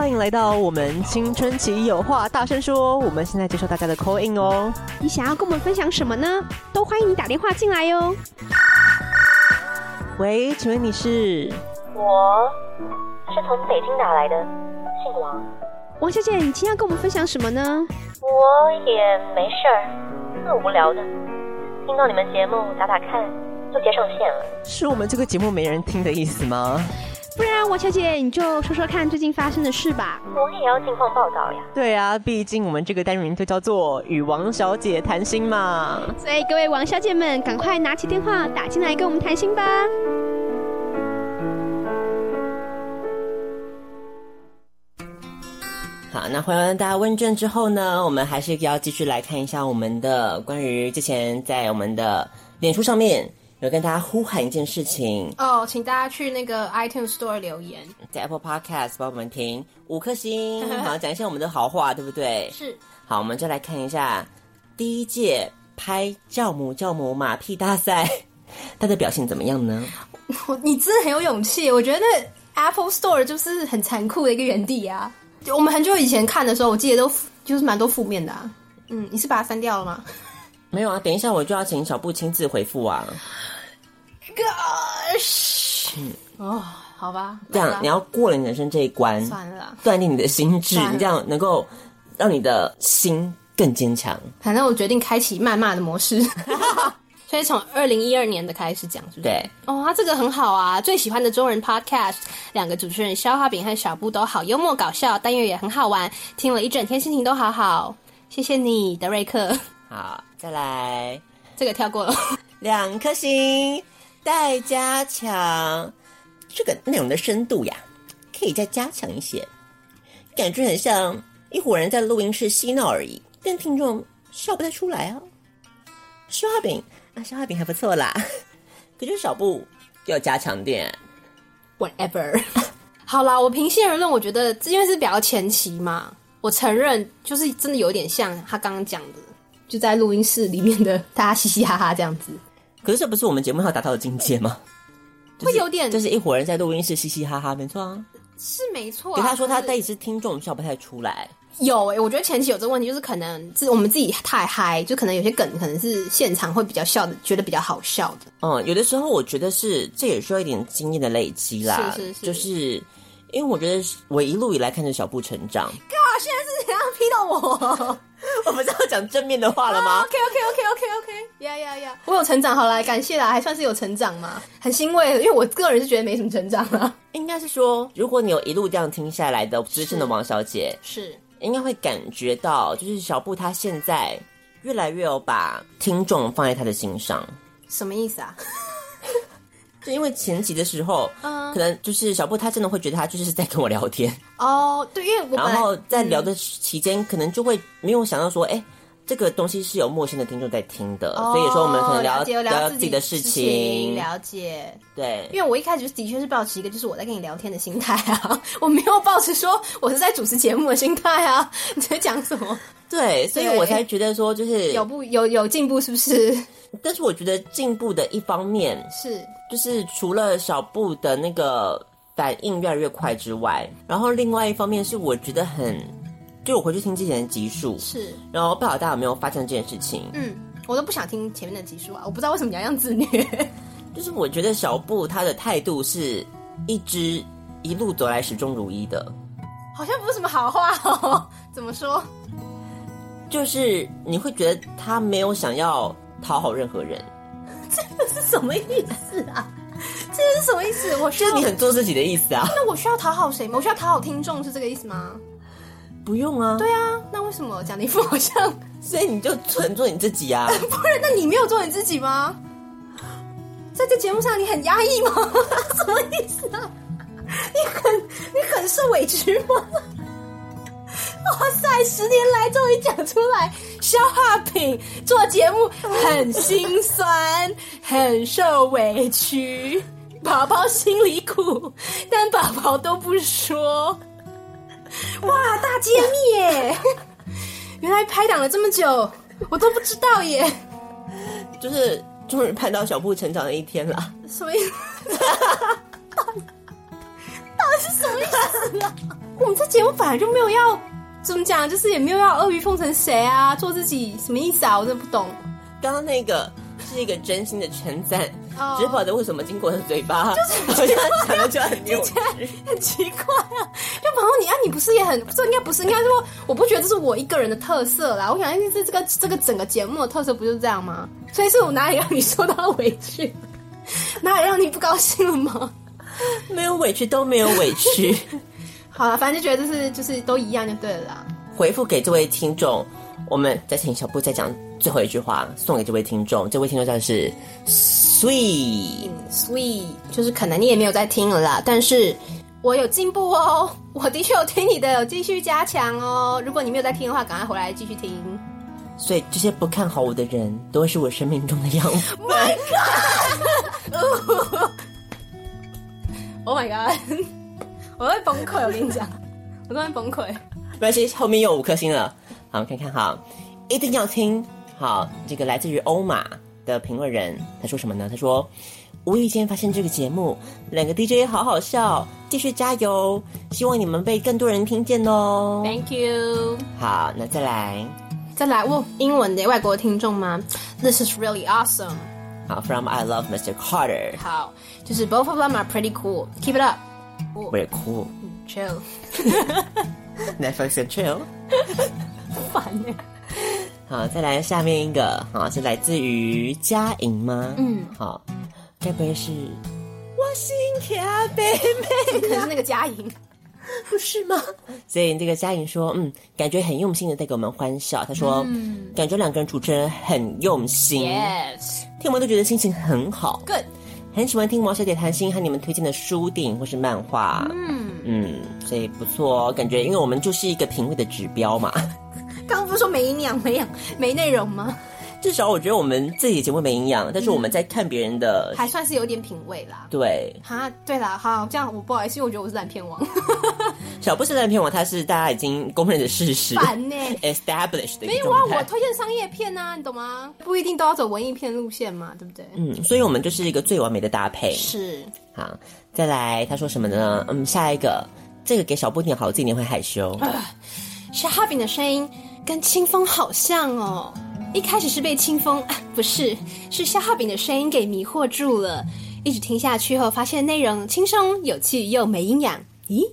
欢迎来到我们青春期有话大声说。我们现在接受大家的 call in 哦。你想要跟我们分享什么呢？都欢迎你打电话进来哟。喂，请问你是？我是从北京打来的，姓王。王小姐，你今天要跟我们分享什么呢？我也没事儿，特无聊的，听到你们节目打打看，就接上线了。是我们这个节目没人听的意思吗？不然，王小姐，你就说说看最近发生的事吧。我也要近况报道呀。对啊，毕竟我们这个单元就叫做与王小姐谈心嘛。所以各位王小姐们，赶快拿起电话打进来跟我们谈心吧。好，那回完大家问卷之后呢，我们还是要继续来看一下我们的关于之前在我们的脸书上面。有跟大家呼喊一件事情哦，请大家去那个 iTunes Store 留言，在 Apple Podcast 帮我们听五颗星，好，讲一下我们的好话，对不对？是。好，我们就来看一下第一届拍教母教母马屁大赛，他的表现怎么样呢？你真的很有勇气，我觉得 Apple Store 就是很残酷的一个原地啊。就我们很久以前看的时候，我记得都就是蛮多负面的啊。嗯，你是把它删掉了吗？没有啊，等一下我就要请小布亲自回复啊。Gosh，嗯，哦，好吧，这样你要过了你人生这一关，算了，锻炼你的心智，你这样能够让你的心更坚强。反正我决定开启谩骂的模式，所以从二零一二年的开始讲，是不是？对，哦，他这个很好啊，最喜欢的中人 Podcast，两个主持人消化饼和小布都好幽默搞笑，但又也很好玩，听了一整天心情都好好，谢谢你，德瑞克。好，再来，这个跳过了，两颗星。待加强，这个内容的深度呀，可以再加强一些。感觉很像一伙人在录音室嬉闹而已，但听众笑不太出来啊。消化饼啊，消化饼还不错啦，可是小布要加强点。Whatever，好啦，我平心而论，我觉得因为是比较前期嘛，我承认就是真的有点像他刚刚讲的，就在录音室里面的大家嘻嘻哈哈这样子。可是这不是我们节目要达到的境界吗？会有点，就是一伙人在录音室嘻嘻哈哈，没错啊，是没错。给他说他第一次听众笑不太出来。有诶、欸，我觉得前期有这个问题，就是可能是我们自己太嗨，就可能有些梗可能是现场会比较笑的，觉得比较好笑的。嗯，有的时候我觉得是这也需要一点经验的累积啦。是是是，就是因为我觉得我一路以来看着小布成长。靠，现在是怎样 批到我？我们是要讲正面的话了吗？OK OK OK OK OK，呀呀呀！我有成长，好来感谢啦，还算是有成长嘛，很欣慰。因为我个人是觉得没什么成长啊。应该是说，如果你有一路这样听下来的资深的王小姐，是，是应该会感觉到，就是小布他现在越来越有把听众放在他的心上。什么意思啊？就因为前期的时候，嗯，可能就是小布他真的会觉得他就是在跟我聊天哦，对，因为我然后在聊的期间，可能就会没有想到说，哎、嗯，这个东西是有陌生的听众在听的，哦、所以说我们可能聊聊，聊自己的事情，事情，了解，对，因为我一开始的确是抱持一个就是我在跟你聊天的心态啊，我没有抱持说我是在主持节目的心态啊，你在讲什么？对，所以我才觉得说就是有不有有进步，是不是？但是我觉得进步的一方面是，就是除了小布的那个反应越来越快之外，然后另外一方面是我觉得很，就我回去听之前的集数是，然后不知道大家有没有发现这件事情？嗯，我都不想听前面的集数啊，我不知道为什么你要这样自虐。就是我觉得小布他的态度是一直一路走来始终如一的，好像不是什么好话哦。怎么说？就是你会觉得他没有想要。讨好任何人，这个是什么意思啊？这个是什么意思？我需要你很做自己的意思啊？那我需要讨好谁吗？我需要讨好听众是这个意思吗？不用啊。对啊，那为什么讲的一副好像？所以你就纯做你自己啊？不然，那你没有做你自己吗？在这节目上你很压抑吗？什么意思啊？你很你很受委屈吗？哇塞！十年来终于讲出来，消化品做节目很心酸，很受委屈，宝宝心里苦，但宝宝都不说。哇，大揭秘耶！原来拍档了这么久，我都不知道耶。就是终于盼到小布成长的一天了。什么意思？到底到底是什么意思啊？我们这节目本来就没有要怎么讲，就是也没有要阿谀奉承谁啊，做自己什么意思啊？我真的不懂。刚刚那个是一个真心的称赞。哦、只是不晓得为什么经过我的嘴巴，就是好像讲的就很扭曲，很奇怪啊！就朋友你啊，你不是也很？这应该不是，应该说，我不觉得这是我一个人的特色啦。我想，是这个这个整个节目的特色，不就是这样吗？所以是我哪里让你受到委屈，哪里让你不高兴了吗？没有委屈，都没有委屈。好了，反正就觉得就是就是都一样就对了啦。回复给这位听众，我们再请小布再讲最后一句话，送给这位听众。这位听众叫是。Sweet, sweet，就是可能你也没有在听了啦，但是我有进步哦，我的确有听你的，有继续加强哦。如果你没有在听的话，赶快回来继续听。所以这些不看好我的人，都会是我生命中的样子。My God！Oh my God！我会崩溃，我跟你讲，我都会崩溃。没关系，后面有五颗星了。好，看看哈，一定要听。好，这个来自于欧马。的评论人他说什么呢？他说：“无意间发现这个节目，两个 DJ 好好笑，继续加油，希望你们被更多人听见哦。” Thank you。好，那再来，再来问英文的外国听众吗？This is really awesome。好，From I love Mr. Carter。好，就是 Both of them are pretty cool。Keep it up。We're cool。Chill。Netflix and chill。烦耶。好，再来下面一个，好，是来自于嘉莹吗？嗯，好，该不会是我心卡贝贝？可是那个佳莹，不是吗？所以这个嘉莹说，嗯，感觉很用心的带给我们欢笑。他说，嗯，感觉两个人主持人很用心听完都觉得心情很好，Good，很喜欢听毛小姐谈心和你们推荐的书、电影或是漫画，嗯嗯，所以不错哦，感觉因为我们就是一个品味的指标嘛。刚 刚不是说没营养、没养、没内容吗？至少我觉得我们自己的节目没营养，但是我们在看别人的、嗯，还算是有点品味啦。对，哈，对啦，好，这样我不好意思，因为我觉得我是烂片王。小布是烂片王，他是大家已经公认的事实。烦呢、欸、，established 的。没有啊，我推荐商业片啊，你懂吗？不一定都要走文艺片路线嘛，对不对？嗯，所以我们就是一个最完美的搭配。是，好，再来，他说什么呢？嗯，下一个，这个给小布念好，自己念会害羞。是哈饼的声音。跟清风好像哦，一开始是被清风啊，不是，是消化饼的声音给迷惑住了。一直听下去后，发现内容轻松有趣又没营养。咦，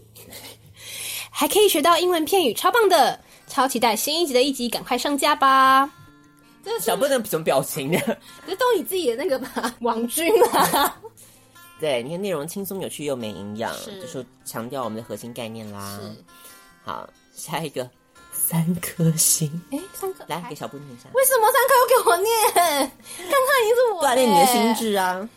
还可以学到英文片语，超棒的！超期待新一集的一集，赶快上架吧！这是小布那什么表情呢？这都你自己的那个吧，网军啊。对，你看内容轻松有趣又没营养，是就是强调我们的核心概念啦。是，好，下一个。三颗星，哎，三颗，来给小布念一下。为什么三颗要给我念？刚刚已经是我 锻炼你的心智啊。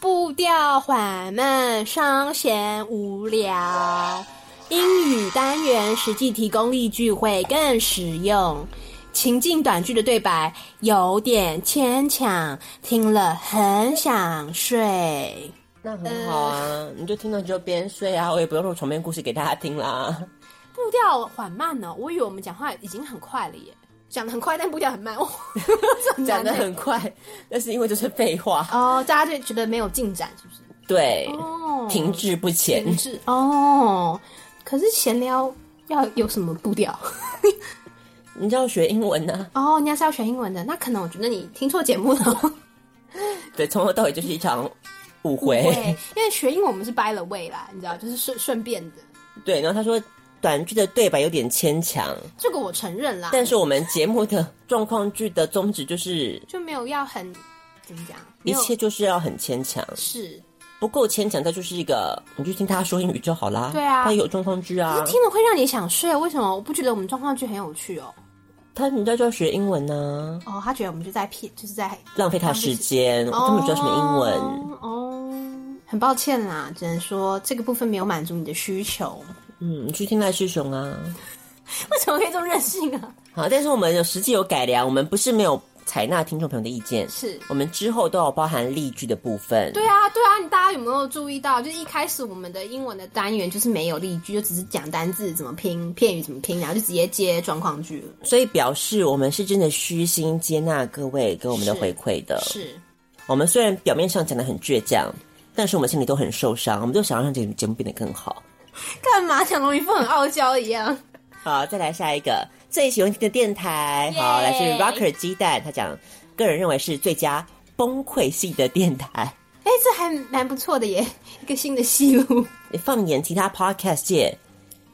步调缓慢，稍显无聊。英语单元实际提供例句会更实用。情境短句的对白有点牵强，听了很想睡。那很好啊，呃、你就听了就边睡啊，我也不用说床边故事给大家听啦。步调缓慢呢，我以为我们讲话已经很快了耶，讲的很快，但步调很慢哦。讲得很快，那是因为就是废话哦，大家就觉得没有进展，是不是？对，哦，停滞不前。停滞哦，可是闲聊要有什么步调？你就要学英文呢？哦，你要是要学英文的，那可能我觉得你听错节目了。对，从头到尾就是一场误会。因为学英文我们是 by the way 啦，你知道，就是顺顺便的。对，然后他说。短剧的对白有点牵强，这个我承认啦。但是我们节目的状况剧的宗旨就是就没有要很怎么讲，一切就是要很牵强，是不够牵强，它就是一个你就听他说英语就好啦。对啊，他有状况剧啊，听了会让你想睡啊？为什么？我不觉得我们状况剧很有趣哦。他人家就要学英文呢、啊。哦，他觉得我们就在骗，就是在浪费他时间，他们知道什么英文哦。哦，很抱歉啦，只能说这个部分没有满足你的需求。嗯，你去听赖师雄啊？为什么可以这么任性啊？好，但是我们有实际有改良，我们不是没有采纳听众朋友的意见，是我们之后都有包含例句的部分。对啊，对啊，你大家有没有注意到？就是一开始我们的英文的单元就是没有例句，就只是讲单字怎么拼，片语怎么拼，然后就直接接状况句了。所以表示我们是真的虚心接纳各位给我们的回馈的。是，是我们虽然表面上讲的很倔强，但是我们心里都很受伤，我们都想要让这个节目变得更好。干嘛讲龙一副很傲娇一样？好，再来下一个最喜欢听的电台，好，来自 Rocker 鸡蛋，他讲个人认为是最佳崩溃系的电台。哎，这还蛮不错的耶，一个新的戏路。你放眼其他 Podcast 界，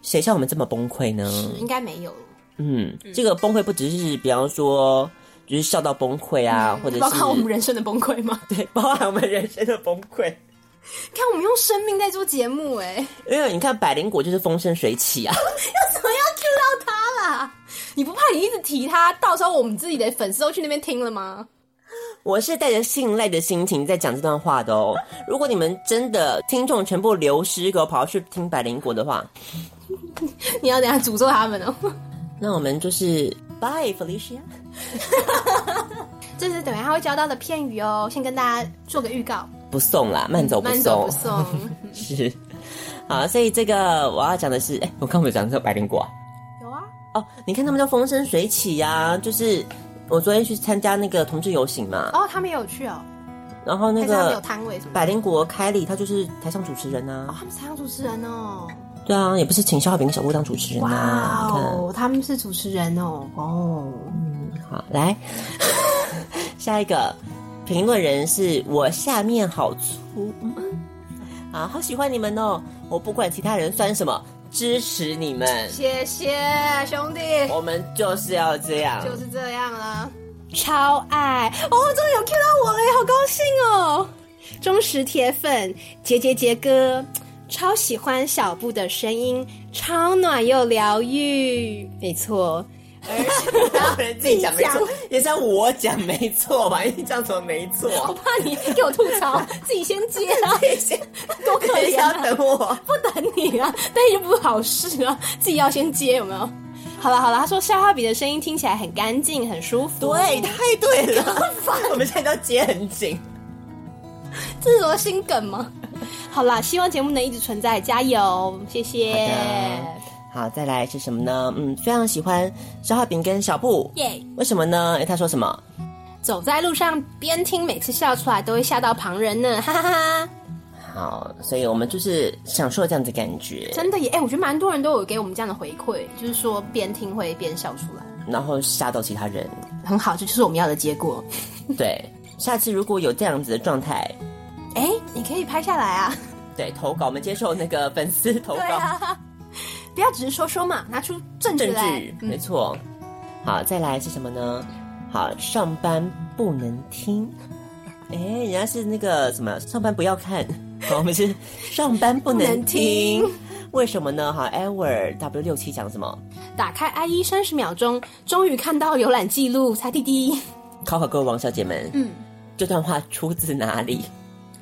谁像我们这么崩溃呢？应该没有。嗯，这个崩溃不只是比方说，就是笑到崩溃啊，或者是包括我们人生的崩溃吗？对，包含我们人生的崩溃。看我们用生命在做节目，哎，因为你看百灵果就是风生水起啊，要怎么样 Q 到他啦？你不怕你一直提他，到时候我们自己的粉丝都去那边听了吗？我是带着信赖的心情在讲这段话的哦。如果你们真的听众全部流失，给我跑去听百灵果的话，你要等下诅咒他们哦。那我们就是 Bye Felicia，这是等一下会教到的片语哦。先跟大家做个预告。不送啦，慢走不送，不送。是，好，所以这个我要讲的是，哎、欸，我刚没有讲这个百灵果，有啊，哦，你看他们都风生水起呀、啊，就是我昨天去参加那个同志游行嘛，哦，他们也有去哦，然后那个百灵果凯里他就是台上主持人呐、啊，哦，他们是台上主持人哦，对啊，也不是请肖化饼跟小布当主持人呐、啊，哇哦，他们是主持人哦，哦，嗯，好，来。下一个。评论人是我下面好粗，啊，好喜欢你们哦！我不管其他人算什么，支持你们，谢谢兄弟，我们就是要这样，就是这样了，超爱哦！终于有 Q 到我了，好高兴哦！忠实铁粉，杰杰杰哥，超喜欢小布的声音，超暖又疗愈，没错。而且自己讲没错，也像我讲没错吧？你这样怎么没错？我怕你给我吐槽，自己先接啊！先多可怜啊！等我，不等你啊！但又不好事啊，自己要先接有没有？好了好了，他说消化笔的声音听起来很干净，很舒服。对，太对了。我们现在都接很紧，这是什么新梗吗？好啦，希望节目能一直存在，加油！谢谢。好，再来是什么呢？嗯，非常喜欢消化饼跟小布，耶！为什么呢？哎，他说什么？走在路上边听，每次笑出来都会吓到旁人呢，哈哈哈。好，所以我们就是享受这样子感觉，真的耶！哎，我觉得蛮多人都有给我们这样的回馈，就是说边听会边笑出来，然后吓到其他人，很好，这就是我们要的结果。对，下次如果有这样子的状态，哎，你可以拍下来啊。对，投稿，我们接受那个粉丝投稿。不要只是说说嘛，拿出证据来。证据，没错。好，再来是什么呢？好，上班不能听。哎，人家是那个什么，上班不要看。好，我们是 上班不能听。为什么呢？哈，Ever W 六七讲什么？打开 IE 三十秒钟，终于看到浏览记录，擦滴滴。考考各位王小姐们，嗯，这段话出自哪里？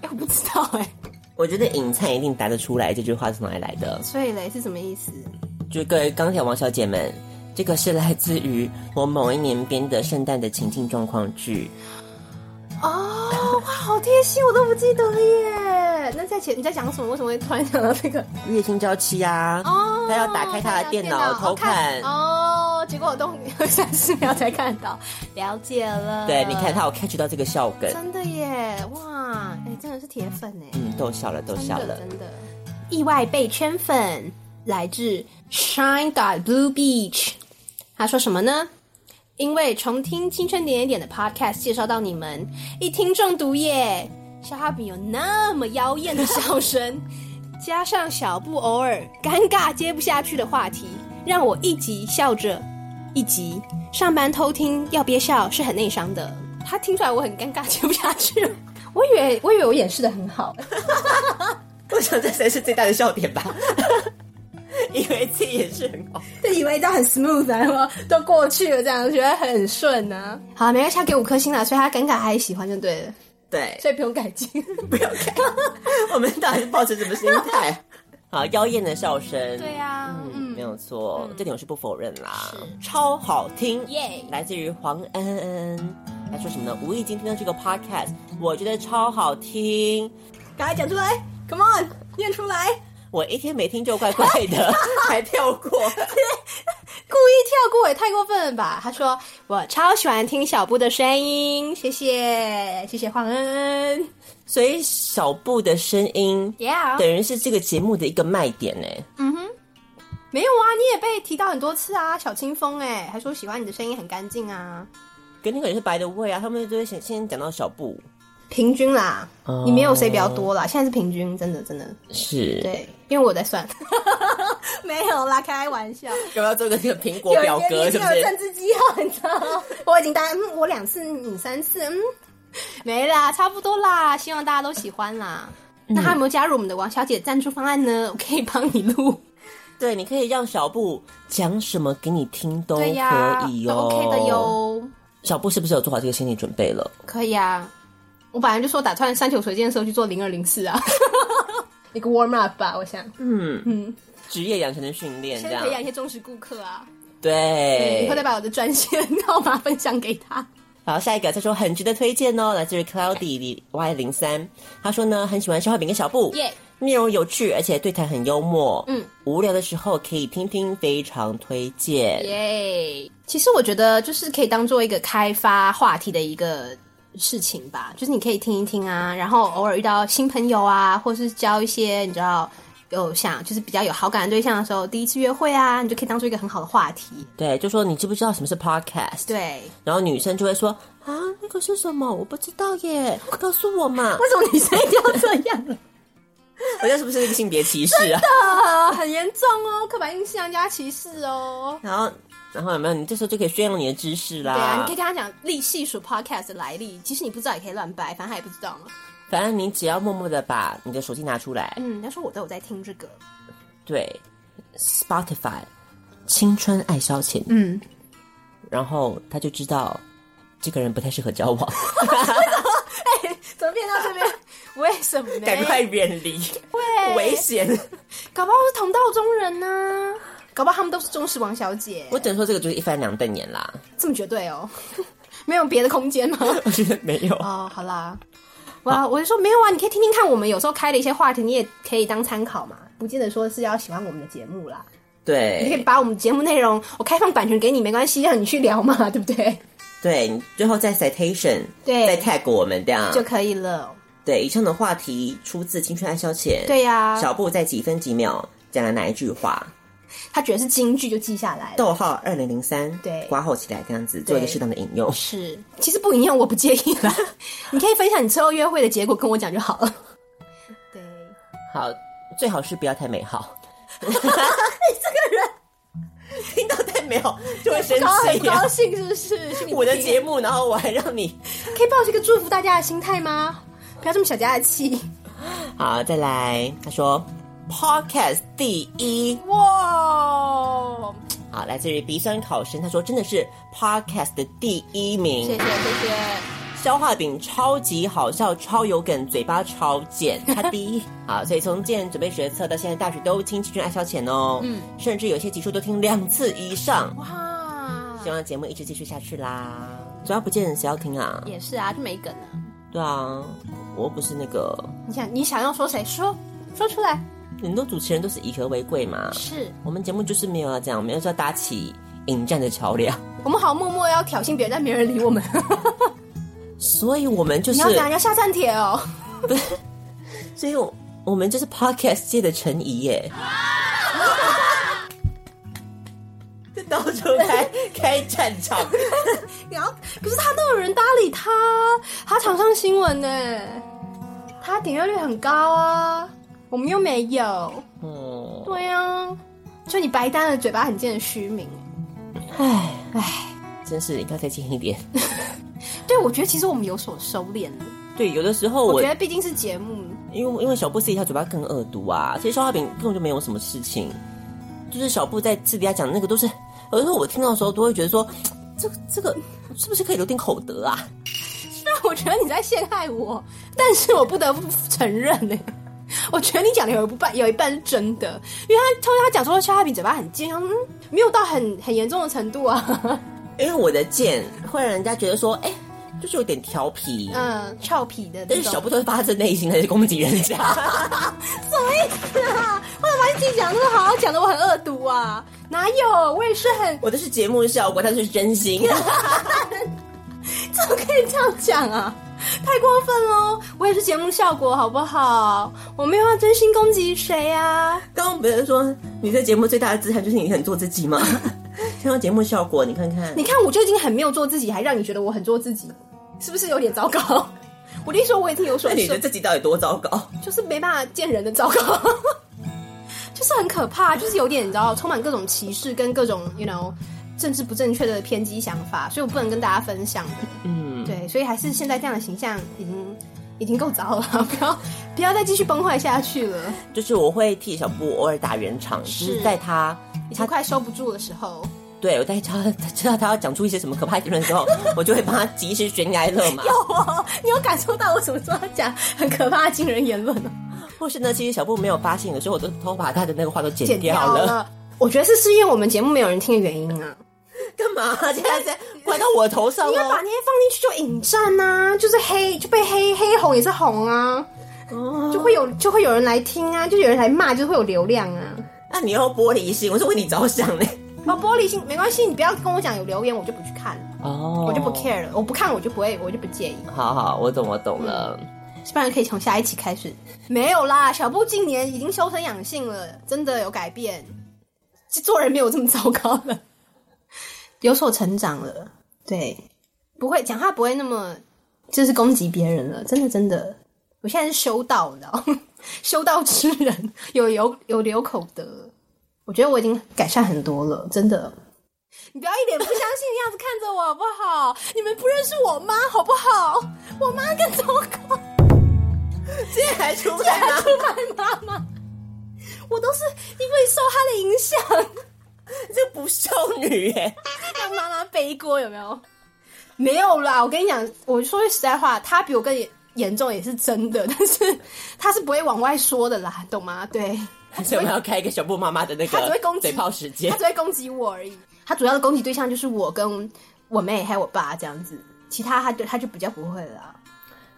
哎，我不知道哎。我觉得尹灿一定答得出来，这句话是哪里来的？所以嘞，是什么意思？就各位钢铁王小姐们，这个是来自于我某一年编的圣诞的情境状况剧。哦，哇，好贴心，我都不记得了耶。那在前你在讲什么？为什么会突然想到这个？月薪娇妻啊！哦，他要打开他的电脑，偷看。哦，结果我都三四秒才看到，了解了。对，你看他有 catch 到这个笑梗，真的耶！哇，哎，真的是铁粉哎。嗯，逗笑了，逗笑了，真的。意外被圈粉，来自 Shine Dot Blue Beach。他说什么呢？因为重听青春点点点的 Podcast 介绍到你们，一听中毒耶！小哈比有那么妖艳的笑声，加上小布偶尔尴尬接不下去的话题，让我一集笑着一集。上班偷听要憋笑是很内伤的。他听出来我很尴尬接不下去了，我以为我以为我演示的很好，我想这才是最大的笑点吧。以为自己也是很好，就以为都很 smooth 啊，都过去了，这样觉得很顺呢、啊。好，没关系，他给五颗星了，所以他尴尬还喜欢就对了。对，所以不用改进，不用改。我们到底是抱持什么心态？好，妖艳的笑声，对呀、啊，嗯，嗯。没有错，嗯、这点我是不否认啦，超好听，耶。来自于黄恩恩，他说什么呢？无意间听到这个 podcast，我觉得超好听，赶快讲出来，Come on，念出来。我一天没听就怪怪的，还跳过，故意跳过也太过分了吧？他说我超喜欢听小布的声音，谢谢谢谢黄恩恩，所以小布的声音，Yeah，等于是这个节目的一个卖点呢。嗯哼，没有啊，你也被提到很多次啊，小清风哎，还说喜欢你的声音很干净啊。跟那个也是白的味啊，他们就会先先讲到小布，平均啦，哦、你没有谁比较多啦，现在是平均，真的真的是，对，因为我在算，没有啦，开玩笑，要不要做个这个苹果表格？是不是？有政治记号，你知道吗？我已经答，嗯，我两次，你三次，嗯，没啦，差不多啦，希望大家都喜欢啦。嗯、那还有没有加入我们的王小姐赞助方案呢？我可以帮你录，对，你可以让小布讲什么给你听都可以哟、哦、，OK 的哟。小布是不是有做好这个心理准备了？可以啊，我本来就说打算山球水箭的时候去做零二零四啊，一个 warm up 吧，我想。嗯。嗯，职业养成的训练，先培养一些忠实顾客啊。对，以后再把我的专线号码分享给他。好，下一个他说很值得推荐哦，来自于 Cloudy Y 零三，他说呢很喜欢消化饼跟小布，耶，内容有趣，而且对谈很幽默，嗯，无聊的时候可以听听，非常推荐，耶。其实我觉得就是可以当做一个开发话题的一个事情吧，就是你可以听一听啊，然后偶尔遇到新朋友啊，或是交一些你知道有想就是比较有好感的对象的时候，第一次约会啊，你就可以当做一个很好的话题。对，就说你知不知道什么是 podcast？对，然后女生就会说啊，那个是什么？我不知道耶，告诉我嘛。为什么女生一定要这样？我觉得是不是一个性别歧视啊？很严重哦，刻板印象加歧视哦。然后。然后有没有？你这时候就可以宣扬你的知识啦。对啊，你可以跟他讲立细数 podcast 的来历。其实你不知道也可以乱掰，反正他也不知道嘛。反正你只要默默的把你的手机拿出来。嗯，他说我都有在听这个。对，Spotify，青春爱消遣。嗯，然后他就知道这个人不太适合交往。哎，怎么变到这边？为什么呢？赶快远离，会危险。搞不好是同道中人呢、啊。搞不好他们都是忠实王小姐。我只能说这个就是一翻两瞪眼啦。这么绝对哦？没有别的空间吗？我觉得没有。哦，好啦，哇，我就说没有啊，你可以听听看，我们有时候开的一些话题，你也可以当参考嘛，不见得说是要喜欢我们的节目啦。对，你可以把我们节目内容，我开放版权给你，没关系，让你去聊嘛，对不对？对，你最后再 citation，对，再 tag 我们这样就可以了。对，以上的话题出自《青春爱消遣》。对呀、啊，小布在几分几秒讲了哪一句话？他觉得是金句就记下来了。逗号二零零三，对，括号起来这样子，做一个适当的引用。是，其实不引用我不介意啦。你可以分享你之后约会的结果跟我讲就好了。对，好，最好是不要太美好。你这个人听到太美好就会生气，很高兴是不是？我的节目，然后我还让你可以抱着一个祝福大家的心态吗？不要这么小家子气。好，再来，他说。Podcast 第一哇好，来自于鼻酸考生，他说真的是 Podcast 的第一名。谢谢谢谢。消化饼超级好笑，超有梗，嘴巴超贱，他第一。好，所以从建准备学测到现在大学都听青春爱消遣哦，嗯，甚至有些集数都听两次以上。哇！希望节目一直继续下去啦。主要不见谁要听啊？也是啊，就没梗啊。对啊，我又不是那个。你想你想要说谁？说说出来。很多主持人都是以和为贵嘛，是我们节目就是没有要这样，我们要搭起引战的桥梁。我们好默默要挑衅别人，但没人理我们，所以我们就是你要讲要下战帖哦，不是，所以我我们就是 podcast 界的陈怡耶，这到处开开战场，然后可是他都有人搭理他，他常上新闻呢，他点阅率很高啊。我们又没有，嗯，对啊，就你白当了嘴巴很贱的虚名，唉唉，真是应该再近一点。对，我觉得其实我们有所收敛了。对，有的时候我，我觉得毕竟是节目，因为因为小布私底下嘴巴更恶毒啊。其实消化饼根本就没有什么事情，就是小布在私底下讲的那个都是，有的时候我听到的时候都会觉得说，这个这个是不是可以留点口德啊？虽然我觉得你在陷害我，但是我不得不承认呢、欸。我觉得你讲的有一半有一半是真的，因为他他他讲说肖亚平嘴巴很贱，嗯，没有到很很严重的程度啊。因为我的贱会让人家觉得说，哎、欸，就是有点调皮，嗯，俏皮的。但是小布都是发自内心的攻击人家，什么意思啊？我怎么把你自己讲的那么好好，讲的我很恶毒啊？哪有？我也是很，我的是节目效果，他是真心，怎么可以这样讲啊？太过分喽！我也是节目效果，好不好？我没有要真心攻击谁呀。刚刚不是说你在节目最大的资产就是你很做自己吗？听到节目效果，你看看，你看我就已经很没有做自己，还让你觉得我很做自己，是不是有点糟糕？我跟你说，我已经有所。那你觉得自己到底多糟糕？就是没办法见人的糟糕，就是很可怕，就是有点你知道，充满各种歧视跟各种 you know 政治不正确的偏激想法，所以我不能跟大家分享的。嗯，对，所以还是现在这样的形象已经已经够糟了，不要不要再继续崩坏下去了。就是我会替小布偶尔打圆场，就是在他已经快收不住的时候。对，我在他知道他要讲出一些什么可怕言论的时候，我就会帮他及时悬崖勒马。有哦，你有感受到我什么时候讲很可怕的惊人言论呢？或是呢，其实小布没有发现的时候，我都偷把他的那个话都剪掉了。掉了。我觉得是是因为我们节目没有人听的原因啊。干嘛？现在在怪到我头上？你要把那些放进去就引战呐、啊，就是黑就被黑黑红也是红啊，哦，就会有就会有人来听啊，就有人来骂，就会有流量啊。那、啊、你要玻璃心，我是为你着想嘞。哦，玻璃心没关系，你不要跟我讲有留言，我就不去看了哦，我就不 care 了，我不看我就不会，我就不介意。好好，我懂我懂了，不然可以从下一期开始。没有啦，小布近年已经修身养性了，真的有改变，做人没有这么糟糕了，有所成长了。对，不会讲话不会那么就是攻击别人了，真的真的，我现在是修道，你知道吗？修道之人有有有留口德。我觉得我已经改善很多了，真的。你不要一脸不相信的样子看着我好不好？你们不认识我妈好不好？我妈更糟糕，现在还出卖还出卖妈妈，我都是因为受她的影响。这不孝女耶，让妈妈背锅有没有？没有啦，我跟你讲，我说句实在话，她比我更严重也是真的，但是她是不会往外说的啦，懂吗？对。所以我们要开一个小布妈妈的那个嘴炮时间，他只会攻击我而已。他主要的攻击对象就是我跟我妹还有我爸这样子，其他他就他就比较不会了。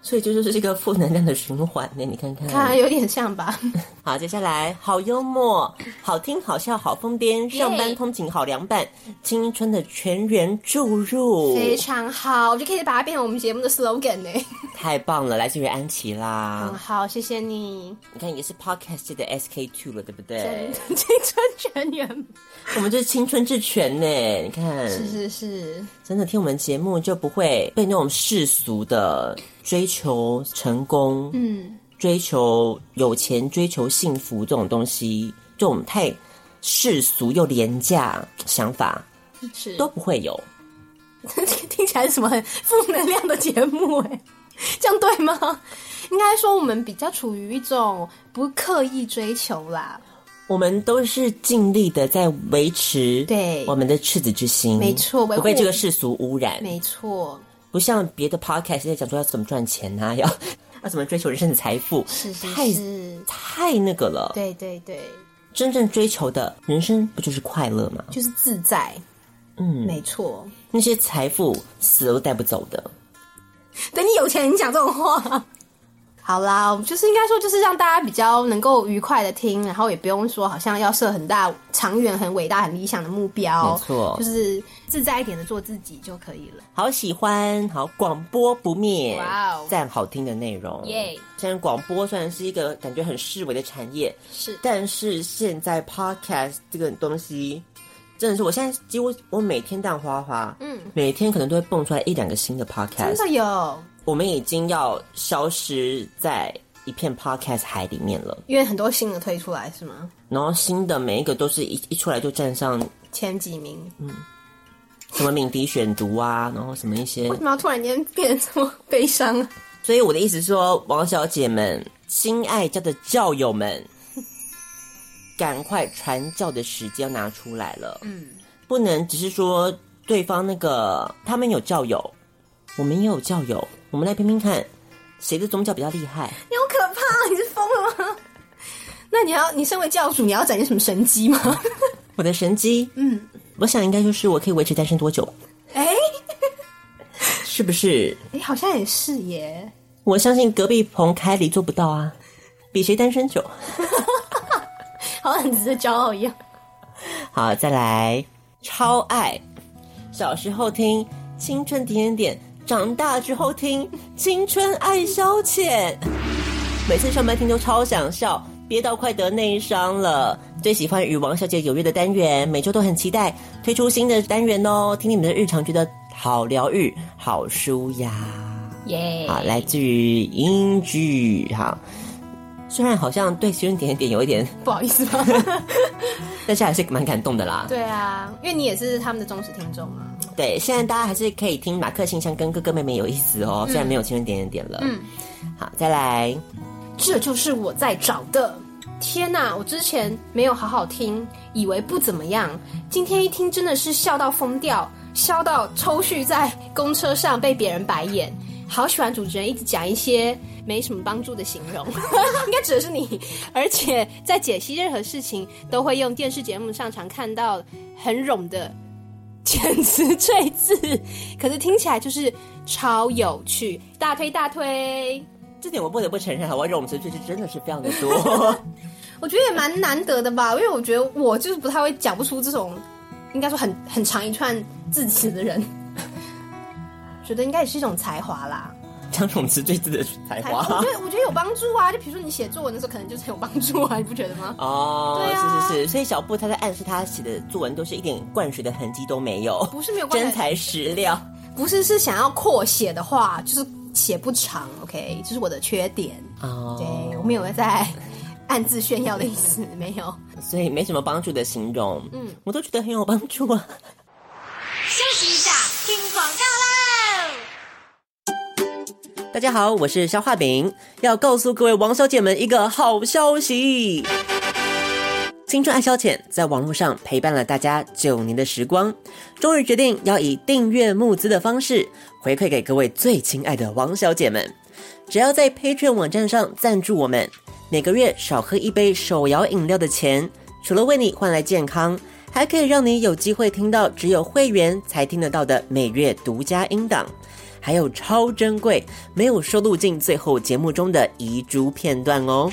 所以就是这个负能量的循环呢，你看看，看有点像吧。好，接下来好幽默、好听、好笑、好疯癫，上班通勤好凉拌，青春的全员注入，非常好，我就可以把它变成我们节目的 slogan 呢。太棒了，来自于安琪啦。嗯，好，谢谢你。你看也是 podcast 的 SK two 了，对不对？青春全员，我们就是青春之泉呢。你看，是是是，真的听我们节目就不会被那种世俗的。追求成功，嗯，追求有钱，追求幸福这种东西，这种太世俗又廉价想法，是都不会有。听起来是什么很负能量的节目？哎，这样对吗？应该说我们比较处于一种不刻意追求啦，我们都是尽力的在维持对我们的赤子之心，没错，不被这个世俗污染，没错。不像别的 podcast 在讲说要怎么赚钱啊，要 要怎么追求人生的财富，是是是，太太那个了。对对对，真正追求的人生不就是快乐吗？就是自在。嗯，没错。那些财富死了都带不走的。等你有钱，你讲这种话。好啦，就是应该说，就是让大家比较能够愉快的听，然后也不用说好像要设很大、长远、很伟大、很理想的目标，没错，就是自在一点的做自己就可以了。好喜欢，好广播不灭，哇哦，赞好听的内容，耶！虽然广播虽然是一个感觉很式微的产业，是，但是现在 podcast 这个东西真的是，我现在几乎我每天蛋花花，嗯，每天可能都会蹦出来一两个新的 podcast，真的有。我们已经要消失在一片 podcast 海里面了，因为很多新的推出来，是吗？然后新的每一个都是一一出来就站上前几名，嗯，什么敏迪选读啊，然后什么一些，为什么要突然间变得这么悲伤？所以我的意思是说，王小姐们，亲爱家的教友们，赶快传教的时间要拿出来了，嗯，不能只是说对方那个他们有教友，我们也有教友。我们来拼拼看，谁的宗教比较厉害？你好可怕！你是疯了吗？那你要，你身为教主，你要展现什么神机吗？我的神机，嗯，我想应该就是我可以维持单身多久？哎、欸，是不是？哎、欸，好像也是耶。我相信隔壁棚凯里做不到啊，比谁单身久，好像很值得骄傲一样。好，再来，超爱小时候听青春点点点。长大之后听青春爱消遣，每次上班听都超想笑，憋到快得内伤了。最喜欢与王小姐有约的单元，每周都很期待推出新的单元哦。听你们的日常，觉得好疗愈，好舒压。耶！好，来自于英剧。哈，虽然好像对星点点有一点 不好意思吧，但是还是蛮感动的啦。对啊，因为你也是他们的忠实听众啊。对，现在大家还是可以听马克信箱跟哥哥妹妹有意思哦。虽然没有星点点点了。嗯，好，再来，这就是我在找的。天哪！我之前没有好好听，以为不怎么样。今天一听，真的是笑到疯掉，笑到抽搐在公车上被别人白眼。好喜欢主持人一直讲一些没什么帮助的形容，应该指的是你。而且在解析任何事情，都会用电视节目上常看到很冗的遣词赘字，可是听起来就是超有趣。大推大推！这点我不得不承认，我用词赘字真的是非常的多。我觉得也蛮难得的吧，因为我觉得我就是不太会讲不出这种，应该说很很长一串字词的人，觉得应该也是一种才华啦。讲冗词赘字的才华，我觉得我觉得有帮助啊。就比如说你写作文的时候，可能就是很有帮助啊，你不觉得吗？哦，对啊，是是是。所以小布他在暗示他写的作文都是一点灌水的痕迹都没有，不是没有灌水，真材实料。不是，是想要扩写的话，就是写不长。OK，这是我的缺点。哦，对，我没有在。暗自炫耀的意思没有，所以没什么帮助的形容，嗯，我都觉得很有帮助啊。休息大家好，我是肖化饼，要告诉各位王小姐们一个好消息。青春爱消遣在网络上陪伴了大家九年的时光，终于决定要以订阅募资的方式回馈给各位最亲爱的王小姐们。只要在 Patreon 网站上赞助我们。每个月少喝一杯手摇饮料的钱，除了为你换来健康，还可以让你有机会听到只有会员才听得到的每月独家音档，还有超珍贵没有收录进最后节目中的遗珠片段哦。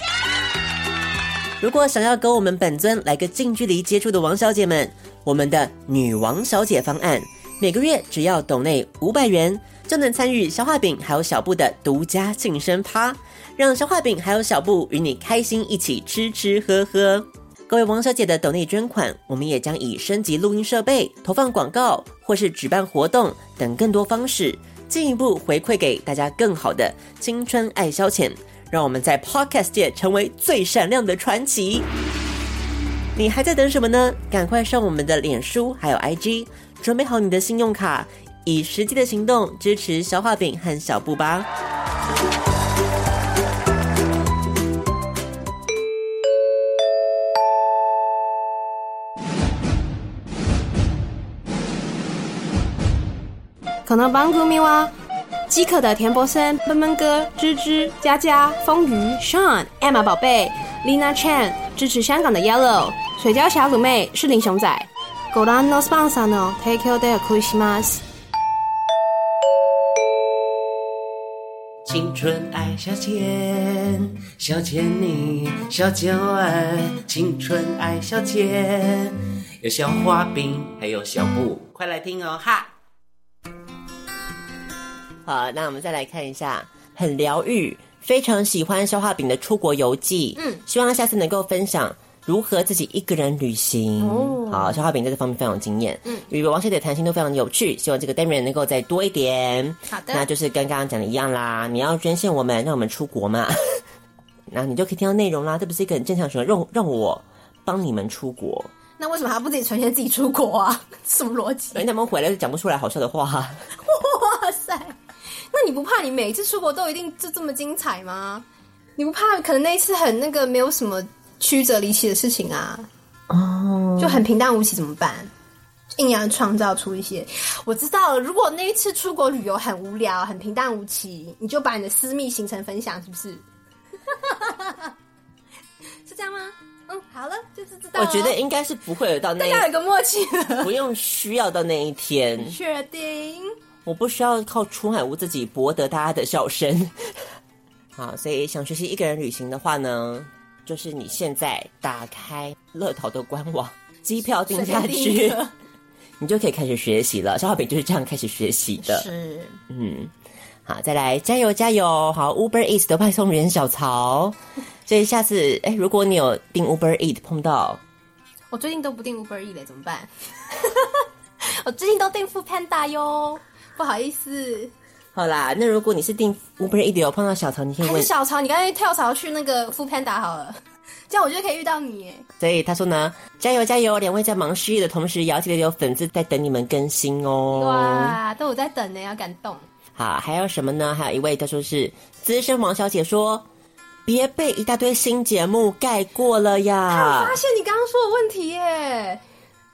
如果想要跟我们本尊来个近距离接触的王小姐们，我们的女王小姐方案，每个月只要抖内五百元，就能参与消化饼还有小布的独家庆生趴。让消化饼还有小布与你开心一起吃吃喝喝。各位王小姐的抖内捐款，我们也将以升级录音设备、投放广告或是举办活动等更多方式，进一步回馈给大家更好的青春爱消遣。让我们在 Podcast 界成为最闪亮的传奇。你还在等什么呢？赶快上我们的脸书还有 IG，准备好你的信用卡，以实际的行动支持小画饼和小布吧。可能帮助你哇！饥渴的田伯森、闷闷哥、芝芝、佳佳、风鱼、Sean、Emma 宝贝、Lina Chan 支持香港的 Yellow 水饺小鲁妹、是林熊仔。ご覧のスポンサーの提供でお送りします。青春爱消遣，消遣你，小酒儿。青春爱消遣，有消化饼，还有小布，快来听哦哈！ 好，那我们再来看一下，很疗愈，非常喜欢消化饼的出国游记。嗯，希望下次能够分享如何自己一个人旅行。哦，好，消化饼在这方面非常有经验。嗯，与王小姐谈心都非常有趣，希望这个单元能够再多一点。好的，那就是跟刚刚讲的一样啦，你要捐献我们，让我们出国嘛，然后你就可以听到内容啦。这不是一个很正常的事，让让我帮你们出国。那为什么还不自己存钱自己出国啊？什么逻辑？哎，他们回来就讲不出来好笑的话。那你不怕你每一次出国都一定就这么精彩吗？你不怕可能那一次很那个没有什么曲折离奇的事情啊？哦，就很平淡无奇怎么办？硬要创造出一些。我知道了，如果那一次出国旅游很无聊、很平淡无奇，你就把你的私密行程分享，是不是？是这样吗？嗯，好了，就是知道。我觉得应该是不会有到那，大家有个默契，不用需要到那一天。确定。我不需要靠出海屋自己博得大家的笑声，好，所以想学习一个人旅行的话呢，就是你现在打开乐淘的官网，机票定下去，你就可以开始学习了。消化饼就是这样开始学习的。是，嗯，好，再来加油加油！好，Uber Eats 的派送员小曹，所以下次哎，如果你有订 Uber Eats 碰到，我最近都不订 Uber Eats 怎么办？我最近都订 Foodpanda 哟，不好意思。好啦，那如果你是订 Uber Eats 有碰到小曹，你可以问小曹，你刚才跳槽去那个 Foodpanda 好了，这样我就可以遇到你耶。所以他说呢，加油加油！两位在忙事业的同时，也要记得有粉丝在等你们更新哦。哇，都有在等呢，要感动。好，还有什么呢？还有一位他说是资深王小姐说，别被一大堆新节目盖过了呀。我发现你刚刚说的问题耶。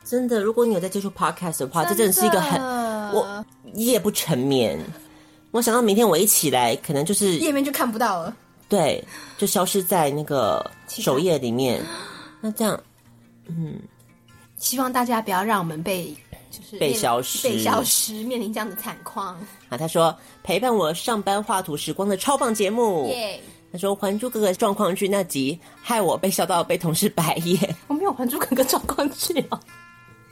真的，如果你有在接触 Podcast 的话，的这真的是一个很我夜不成眠。我想到明天我一起来，可能就是页面就看不到了，对，就消失在那个首页里面。那这样，嗯，希望大家不要让我们被就是被消失，被消失，面临这样的惨况。啊，他说陪伴我上班画图时光的超棒节目。耶！他说《还珠格格》状况剧那集害我被笑到被同事白眼。我没有《还珠格格》状况剧哦，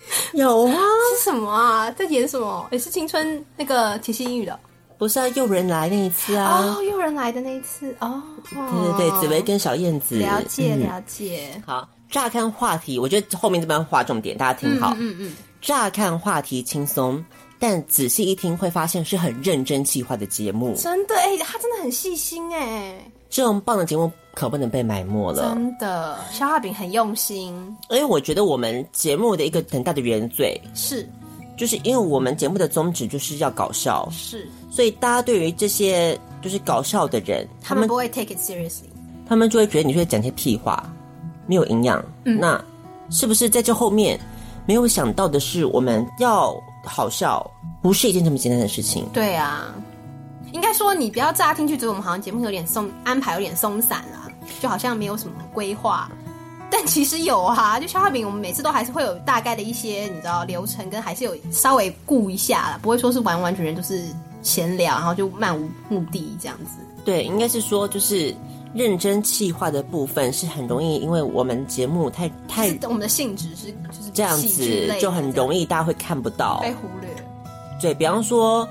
有啊？是什么啊？在演什么？也是青春那个铁西英语的。不是啊，诱人来那一次啊！哦，诱人来的那一次哦。对对对，紫薇跟小燕子。了解了解。嗯、好，乍看话题，我觉得后面这边划重点，大家听好。嗯嗯，嗯。乍看话题轻松，但仔细一听会发现是很认真计划的节目。真的哎，他真的很细心哎。这种棒的节目可不能被埋没了。真的，消化饼很用心。因为我觉得我们节目的一个很大的原罪是。就是因为我们节目的宗旨就是要搞笑，是，所以大家对于这些就是搞笑的人，他们不会 take it seriously，他们就会觉得你会讲些屁话，没有营养。嗯，那是不是在这后面没有想到的是，我们要好笑不是一件这么简单的事情？对啊，应该说你不要乍听去觉得我们好像节目有点松，安排有点松散了，就好像没有什么规划。但其实有哈、啊，就消化饼，我们每次都还是会有大概的一些，你知道流程跟还是有稍微顾一下啦，不会说是完完全全都是闲聊，然后就漫无目的这样子。对，应该是说就是认真企划的部分是很容易，因为我们节目太太我们的性质是就是这样子，就很容易大家会看不到被忽略。对，比方说，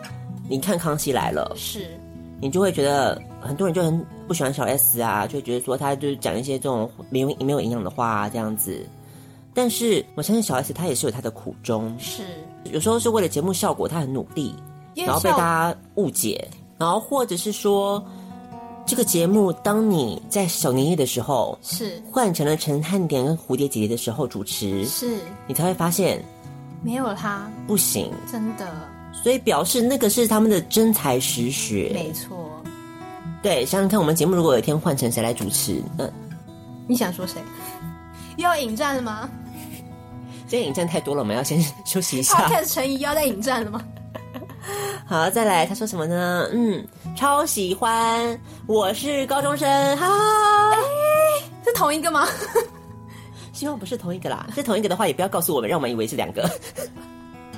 你看《康熙来了》，是，你就会觉得。很多人就很不喜欢小 S 啊，就觉得说他就是讲一些这种没有没有营养的话啊，这样子。但是我相信小 S 他也是有他的苦衷，是。有时候是为了节目效果，他很努力，然后被大家误解，然后或者是说这个节目当你在小年夜的时候是。换成了陈汉典跟蝴蝶姐姐的时候主持，是。你才会发现没有了他不行，真的。所以表示那个是他们的真才实学，没错。对，想想看，我们节目如果有一天换成谁来主持，嗯，你想说谁？又要引战了吗？今天引战太多了，我们要先休息一下。开始陈怡要再引战了吗？好，再来，他说什么呢？嗯，超喜欢，我是高中生，哈哈，哎，是同一个吗？希望不是同一个啦，是同一个的话，也不要告诉我们，让我们以为是两个。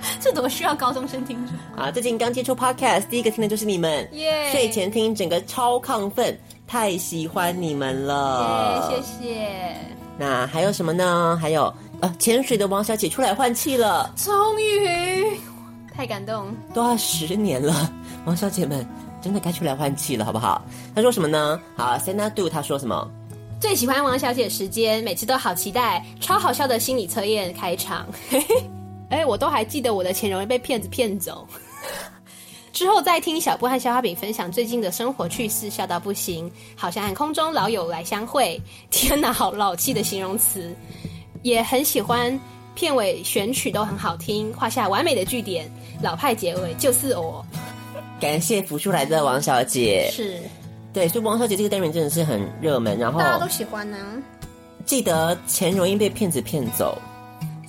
这怎么需要高中生听？啊，最近刚接触 Podcast，第一个听的就是你们。耶！睡前听，整个超亢奋，太喜欢你们了。耶，谢谢。那还有什么呢？还有呃，潜水的王小姐出来换气了，终于，太感动。都要十年了，王小姐们真的该出来换气了，好不好？她说什么呢？好，Sena Do，她说什么？最喜欢王小姐时间，每次都好期待，超好笑的心理测验开场。哎，我都还记得我的钱容易被骗子骗走。之后再听小布和消化饼分享最近的生活趣事，笑到不行，好像和空中老友来相会。天哪，好老气的形容词。也很喜欢片尾选曲都很好听，画下完美的句点，老派结尾就是我。感谢浮出来的王小姐，是对，所以王小姐这个单元真的是很热门，然后大家都喜欢呢、啊。记得钱容易被骗子骗走。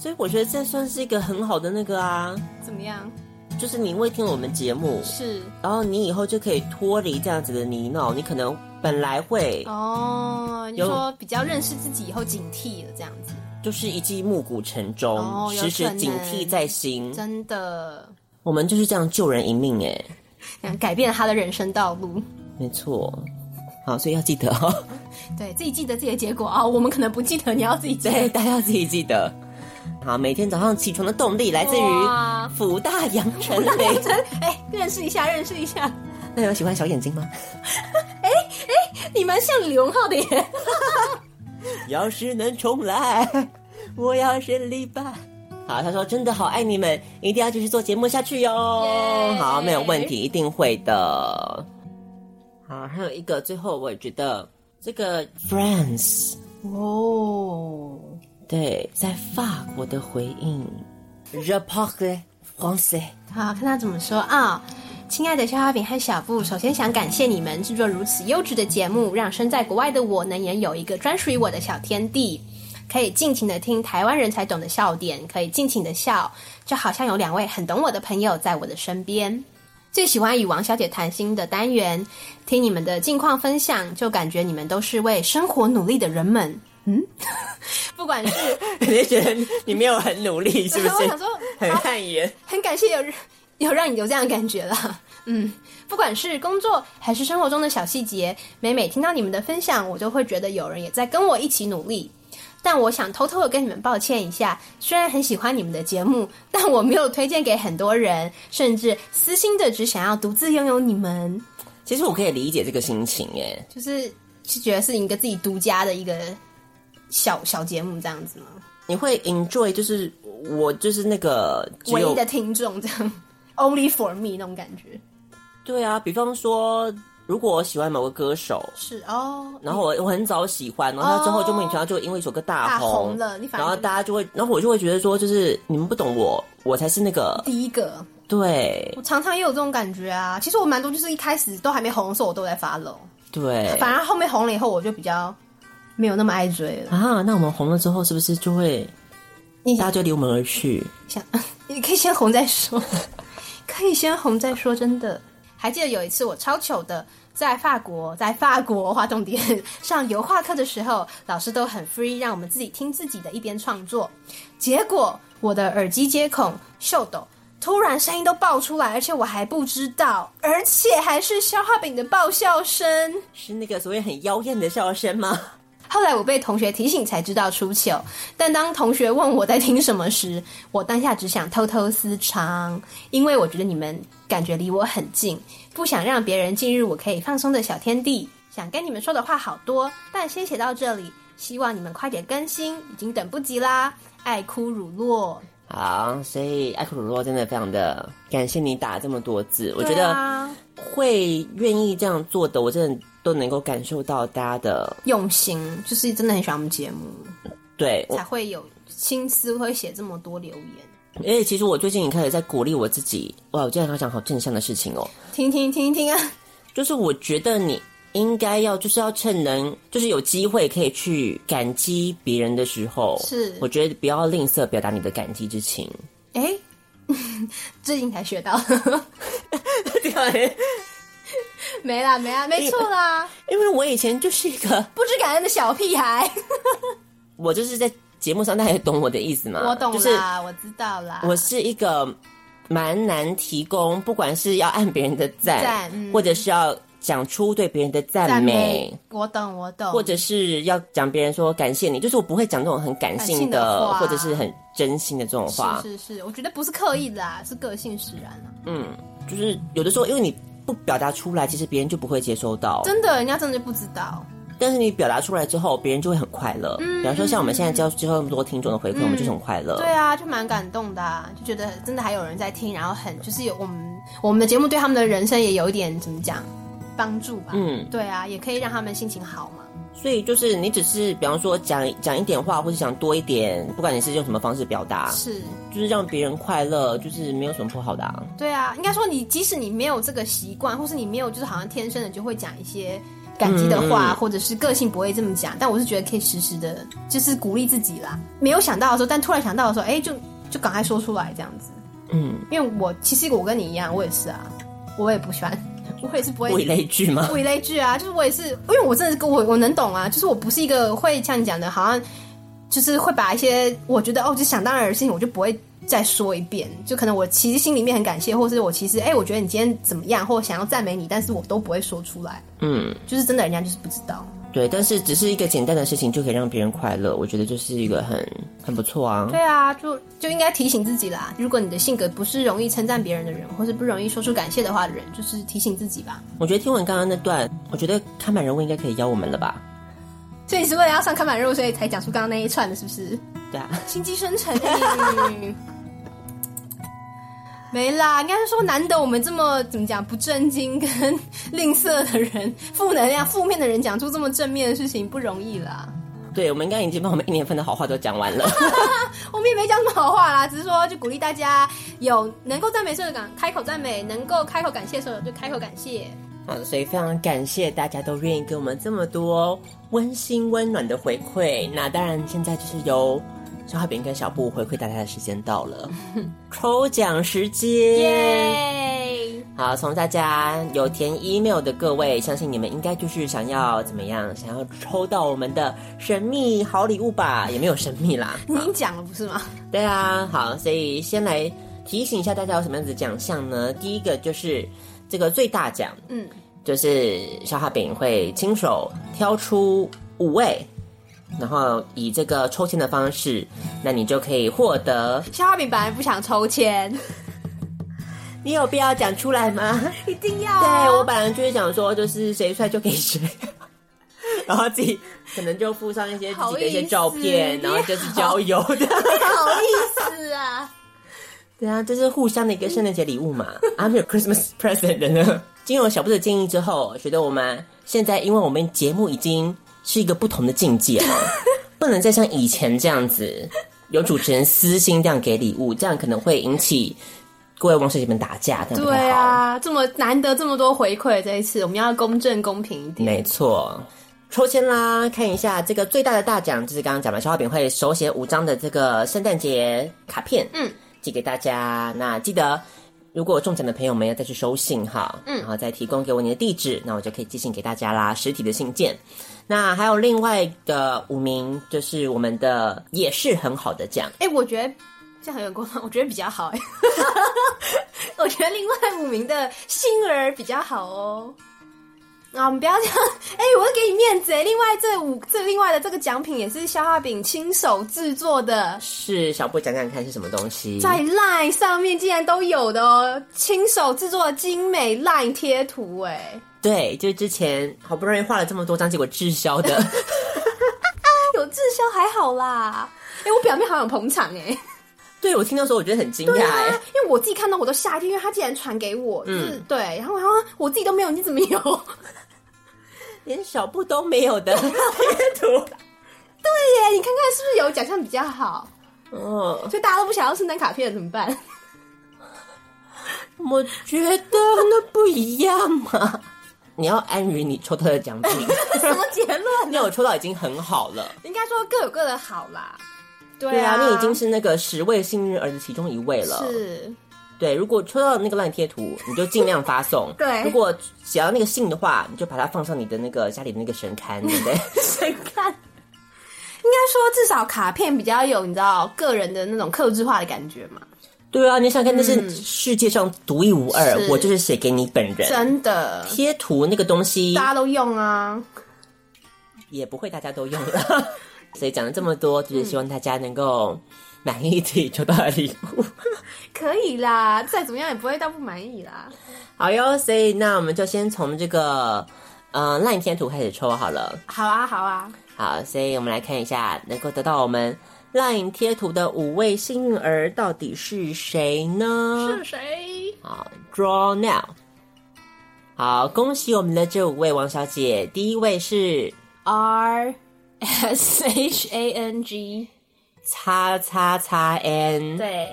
所以我觉得这算是一个很好的那个啊，怎么样？就是你会听我们节目，是，然后你以后就可以脱离这样子的泥淖。你可能本来会哦，你说比较认识自己以后警惕了这样子，就是一记暮鼓晨钟，哦、时时警惕在心。真的，我们就是这样救人一命哎，改变他的人生道路。没错，好，所以要记得哦，对自己记得自己的结果啊、哦，我们可能不记得，你要自己记得，对，大家要自己记得。好，每天早上起床的动力来自于福大阳城雷。哎，认识一下，认识一下。那有喜欢小眼睛吗？哎哎，你蛮像李荣浩的耶。要是能重来，我要选李白。好，他说真的好爱你们，一定要继续做节目下去哟。好，没有问题，一定会的。好，还有一个，最后我也觉得这个 Friends 哦，对，在法国的回应，Je parle français。好，看他怎么说啊。亲爱的消化饼和小布，首先想感谢你们制作如此优质的节目，让身在国外的我能也有一个专属于我的小天地。可以尽情的听台湾人才懂的笑点，可以尽情的笑，就好像有两位很懂我的朋友在我的身边。最喜欢与王小姐谈心的单元，听你们的近况分享，就感觉你们都是为生活努力的人们。嗯，不管是 你觉得你没有很努力，是不是？我想说很汗颜，很感谢有有让你有这样的感觉啦。嗯，不管是工作还是生活中的小细节，每每听到你们的分享，我就会觉得有人也在跟我一起努力。但我想偷偷的跟你们抱歉一下，虽然很喜欢你们的节目，但我没有推荐给很多人，甚至私心的只想要独自拥有你们。其实我可以理解这个心情，耶，就是是觉得是一个自己独家的一个小小节目这样子吗？你会 enjoy，就是我就是那个唯一的听众这样，only for me 那种感觉。对啊，比方说。如果我喜欢某个歌手，是哦，然后我我很早喜欢，然后他之后就莫名其妙就因为一首歌大红，大红了，你反然后大家就会，然后我就会觉得说，就是你们不懂我，我才是那个第一个。对，我常常也有这种感觉啊。其实我蛮多，就是一开始都还没红的时候，我都在 follow。对，反而后面红了以后，我就比较没有那么爱追了啊。那我们红了之后，是不是就会大家就离我们而去？想，你可以先红再说，可以先红再说，真的。还记得有一次我超糗的，在法国，在法国画重点上油画课的时候，老师都很 free，让我们自己听自己的一边创作。结果我的耳机接孔秀逗，突然声音都爆出来，而且我还不知道，而且还是消化饼的爆笑声，是那个所谓很妖艳的笑声吗？后来我被同学提醒才知道出糗，但当同学问我在听什么时，我当下只想偷偷私藏，因为我觉得你们感觉离我很近，不想让别人进入我可以放松的小天地。想跟你们说的话好多，但先写到这里，希望你们快点更新，已经等不及啦！爱哭乳酪。好，所以爱哭乳酪真的非常的感谢你打这么多字，我觉得会愿意这样做的，我真的都能够感受到大家的用心，就是真的很喜欢我们节目，对，才会有心思会写这么多留言。而且其实我最近也开始在鼓励我自己，哇，我今天要讲好正向的事情哦，听听听听啊，就是我觉得你。应该要就是要趁能就是有机会可以去感激别人的时候，是我觉得不要吝啬表达你的感激之情。哎，最近才学到，对，没啦没啦，没错啦，因为我以前就是一个 不知感恩的小屁孩。我就是在节目上，大家懂我的意思吗？我懂啦，就是我知道啦。我是一个蛮难提供，不管是要按别人的赞，赞嗯、或者是要。讲出对别人的赞美，赞美，我懂我懂，或者是要讲别人说感谢你，就是我不会讲这种很感性的，或者是很真心的这种话。是是是，我觉得不是刻意的啊，是个性使然啊。嗯，就是有的时候，因为你不表达出来，其实别人就不会接收到。真的，人家真的就不知道。但是你表达出来之后，别人就会很快乐。嗯，比方说像我们现在接接受那么多听众的回馈，嗯，我们就很快乐。对啊，就蛮感动的啊，就觉得真的还有人在听，然后很就是有我们我们的节目对他们的人生也有一点怎么讲。帮助吧，嗯，对啊，也可以让他们心情好嘛。所以就是你只是比方说讲讲一点话，或者想多一点，不管你是用什么方式表达，是就是让别人快乐，就是没有什么不好的啊。对啊，应该说你即使你没有这个习惯，或是你没有就是好像天生的就会讲一些感激的话，嗯，或者是个性不会这么讲，但我是觉得可以时时的，就是鼓励自己啦。没有想到的时候，但突然想到的时候，哎，就就赶快说出来这样子。嗯，因为我其实我跟你一样，我也是啊，我也不喜欢。我也是不会物以类聚吗？物以类聚啊，就是我也是，因为我真的是跟我我能懂啊，就是我不是一个会像你讲的，好像就是会把一些我觉得哦就想当然的事情，我就不会再说一遍。就可能我其实心里面很感谢，或是我其实哎、欸，我觉得你今天怎么样，或想要赞美你，但是我都不会说出来。嗯，就是真的，人家就是不知道。对，但是只是一个简单的事情就可以让别人快乐，我觉得就是一个很很不错啊。对啊，就就应该提醒自己啦。如果你的性格不是容易称赞别人的人，或是不容易说出感谢的话的人，就是提醒自己吧。我觉得听完刚刚那段，我觉得看板人物应该可以邀我们了吧？所以你是为了要上看板任务，所以才讲出刚刚那一串的，是不是？对啊，心机深沉。没啦，应该是说难得我们这么怎么讲不正经跟吝啬的人，负能量、负面的人讲出这么正面的事情不容易啦。对，我们应该已经把我们一年份的好话都讲完了。我们也没讲什么好话啦，只是说就鼓励大家有能够赞美的时候讲开口赞美，能够开口感谢的时候就开口感谢。好，所以非常感谢大家都愿意给我们这么多温馨温暖的回馈。那当然，现在就是由。消化饼跟小布回馈大家的时间到了，抽奖时间！耶！好，从大家有填 email 的各位，相信你们应该就是想要怎么样？想要抽到我们的神秘好礼物吧？也没有神秘啦，你已经讲了不是吗？对啊，好，所以先来提醒一下大家有什么样子的奖项呢？第一个就是这个最大奖，嗯，就是消化饼会亲手挑出五位。然后以这个抽签的方式，那你就可以获得。消化饼本来不想抽签，你有必要讲出来吗？一定要、啊。对，我本来就是想说，就是谁帅就给谁，然后自己可能就附上一些自己的一些照片，然后就是交友的。好意思啊？对啊，这是互相的一个圣诞节礼物嘛。I'm your Christmas present 的呢。经由小布的建议之后，觉得我们现在，因为我们节目已经。是一个不同的境界哦，不能再像以前这样子，有主持人私心这样给礼物，这样可能会引起各位王小姐们打架，对啊，这么难得这么多回馈，这一次我们要公正公平一点。没错，抽签啦，看一下这个最大的大奖，就是刚刚讲的消化饼会手写五张的这个圣诞节卡片，嗯，寄给大家。那记得。如果中奖的朋友们要再去收信哈，嗯，然后再提供给我你的地址，那我就可以寄信给大家啦，实体的信件。那还有另外的五名，就是我们的也是很好的奖。哎、欸，我觉得这样很有功能，我觉得比较好哎。我觉得另外五名的星儿比较好哦。啊，我们不要这样！哎、欸，我是给你面子哎。另外这五这另外的这个奖品也是消化饼亲手制作的。是，小布讲讲看是什么东西？在 LINE 上面竟然都有的哦，亲手制作的精美 LINE 贴图哎。对，就是之前好不容易画了这么多张，结果滞销的。有滞销还好啦。哎、欸，我表妹好想捧场哎。对，我听到的时候我觉得很惊讶哎，因为我自己看到我都吓一跳，因为他竟然传给我，嗯，就是、对，然后然后我自己都没有，你怎么有？连小布都没有的贴图，对耶，你看看是不是有奖项比较好？哦，所以大家都不想要圣诞卡片怎么办？我觉得那不一样嘛，你要安于你抽到的奖品。什么结论？你有抽到已经很好了。应该说各有各的好啦。对啊，对啊，你已经是那个十位幸运儿的其中一位了。是。对，如果抽到那个烂贴图，你就尽量发送。对，如果写到那个信的话，你就把它放上你的那个家里的那个神龛，对不对？神龛，应该说至少卡片比较有你知道个人的那种克制化的感觉嘛。对啊，你想看，那是世界上独一无二，嗯、我就是写给你本人。真的，贴图那个东西大家都用啊，也不会大家都用了。所以讲了这么多，就是希望大家能够。满意自己抽到的礼物，可以啦，再怎么样也不会到不满意啦。好哟，所以那我们就先从这个呃 LINE 贴图开始抽好了。好啊，好啊，好，所以我们来看一下能够得到我们 LINE 贴图的五位幸运儿到底是谁呢？是谁？好，Draw now。好，恭喜我们的这五位王小姐，第一位是 R S H A N G。叉叉叉 n 对，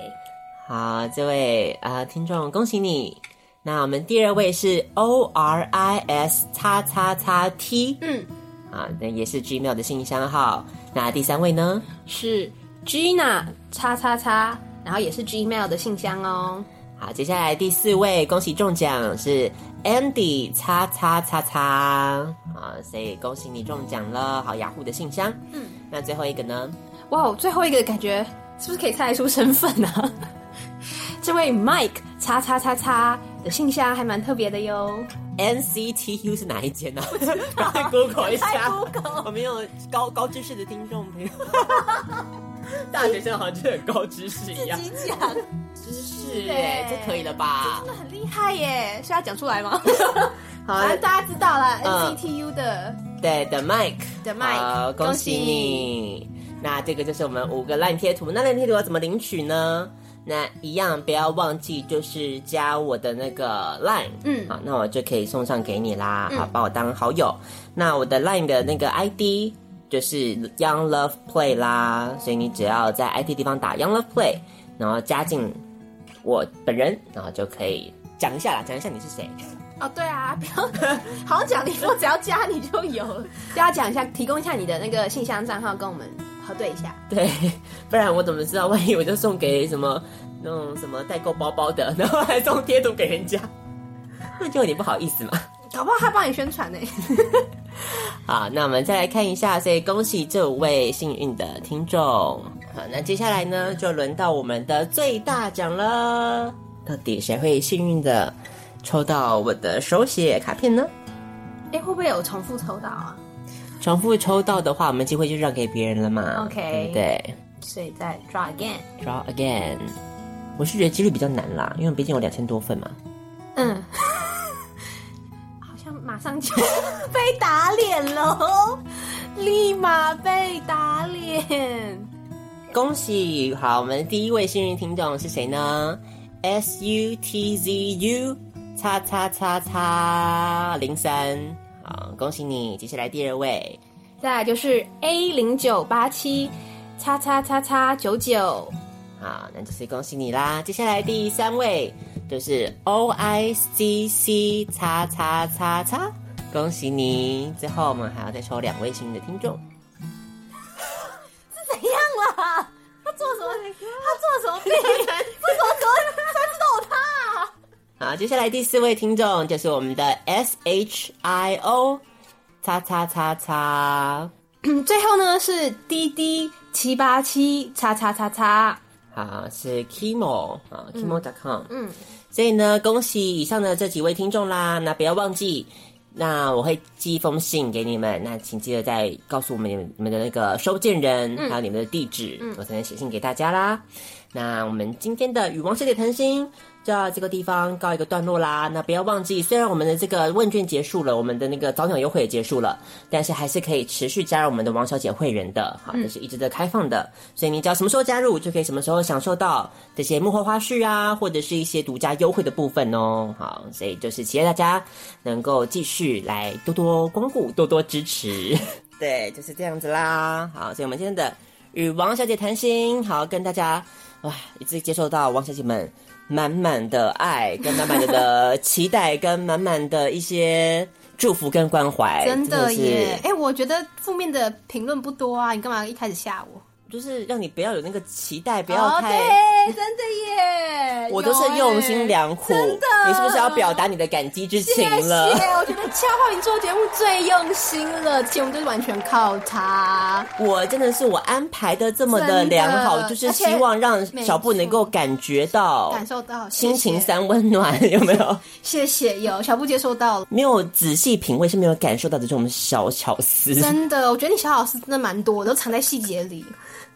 好，这位啊、呃、听众，恭喜你。那我们第二位是 o r i s 叉叉叉 t，嗯，啊，那也是 Gmail 的信箱号。那第三位呢是 Gina 叉叉叉，然后也是 Gmail 的信箱哦。好，接下来第四位，恭喜中奖是 Andy 叉叉叉叉，啊，所以恭喜你中奖了。好，雅虎的信箱。嗯，那最后一个呢？哇，最后一个感觉是不是可以猜得出身份呢、啊？这位 Mike 叉叉叉叉的信箱还蛮特别的哟。NCTU 是哪一间呢、啊？快 Google 一下。Google 我们有高高知识的听众朋友，大学生好像就很高知识一样。自己讲知识哎，这可以了吧？真的很厉害耶！是要讲出来吗？好，反正大家知道了、嗯、NCTU 的对的 Mike 的 Mike，好，恭喜你。那这个就是我们五个 LINE 贴图。那 LINE 贴图要怎么领取呢？那一样不要忘记，就是加我的那个 Line，嗯，好，那我就可以送上给你啦，嗯、好，把我当好友。那我的 Line 的那个 ID 就是 Young Love Play 啦，所以你只要在 ID 地方打 Young Love Play，然后加进我本人，然后就可以讲一下啦，讲一下你是谁。哦，对啊，不要，好像讲你说只要加你就有了，就 要讲一下，提供一下你的那个信箱账号跟我们。核对一下，对，不然我怎么知道？万一我就送给什么那种什么代购包包的，然后还送贴图给人家，那就有点不好意思嘛。搞不好他帮你宣传呢。好，那我们再来看一下，所以恭喜这五位幸运的听众。好，那接下来呢，就轮到我们的最大奖了。到底谁会幸运的抽到我的手写卡片呢？哎，会不会有重复抽到啊？重复抽到的话，我们机会就让给别人了嘛？OK，对不对？所以再 draw again，draw again。我是觉得几率比较难啦，因为毕竟有两千多份嘛。嗯，好像马上就被打脸了，立马被打脸。恭喜！好，我们第一位幸运听众是谁呢？S U T Z U 叉叉叉叉零三。好，恭喜你！接下来第二位，再来就是 A 零九八七叉叉叉叉九九。好，那就是恭喜你啦！接下来第三位就是 O I C C 叉叉叉叉，恭喜你！最后我们还要再抽两位幸运的听众。是怎样啦？他做什么？他做什么病？为什么怎么才知道他？好，接下来第四位听众就是我们的 S H I O 叉叉叉叉，最后呢是 D D 七八七叉叉叉叉，好，是 Kimo 啊 Kimo.com，嗯，所以呢，恭喜以上的这几位听众啦，那不要忘记，那我会寄一封信给你们，那请记得再告诉我们你们的那个收件人，嗯、还有你们的地址，嗯、我才能写信给大家啦。那我们今天的与王小姐谈心就到这个地方告一个段落啦。那不要忘记，虽然我们的这个问卷结束了，我们的那个早鸟优惠也结束了，但是还是可以持续加入我们的王小姐会员的，好，这是一直在开放的。嗯、所以你只要什么时候加入，就可以什么时候享受到这些幕后花絮啊，或者是一些独家优惠的部分哦。好，所以就是期待大家能够继续来多多光顾，多多支持。对，就是这样子啦。好，所以我们今天的与王小姐谈心，好，跟大家。哇！一直接受到王小姐们满满的爱，跟满满的的期待，跟满满的一些祝福跟关怀，真的耶！哎、欸，我觉得负面的评论不多啊，你干嘛一开始吓我？就是让你不要有那个期待，不要太、哦、真的耶！我都是用心良苦，真的，你是不是要表达你的感激之情了？谢谢，我觉得恰好你做节目最用心了，节目就是完全靠他。我真的是我安排的这么的良好，就是希望让小布能够感觉到、感受到心情三温暖，有没有？谢谢，有小布接受到了，没有仔细品味是没有感受到的这种小巧思。真的，我觉得你小巧思真的蛮多，都藏在细节里。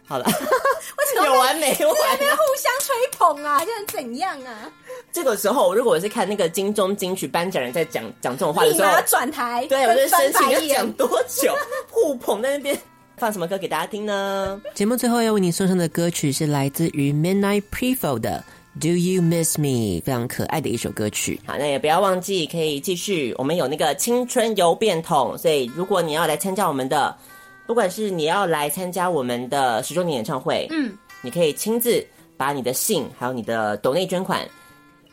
好了，为什么有完没完？在那边互相吹捧啊，现在怎样啊？这个时候，如果我是看那个金钟金曲颁奖人在讲讲这种话的时候，要转台，对，我就生气要讲多久？互捧在那边放什么歌给大家听呢？节目最后要为你送上的歌曲是来自于 Midnight Prevo 的《Do You Miss Me》，非常可爱的一首歌曲。好，那也不要忘记可以继续，我们有那个青春邮便桶，所以如果你要来参加我们的。不管是你要来参加我们的十周年演唱会，嗯，你可以亲自把你的信还有你的抖内捐款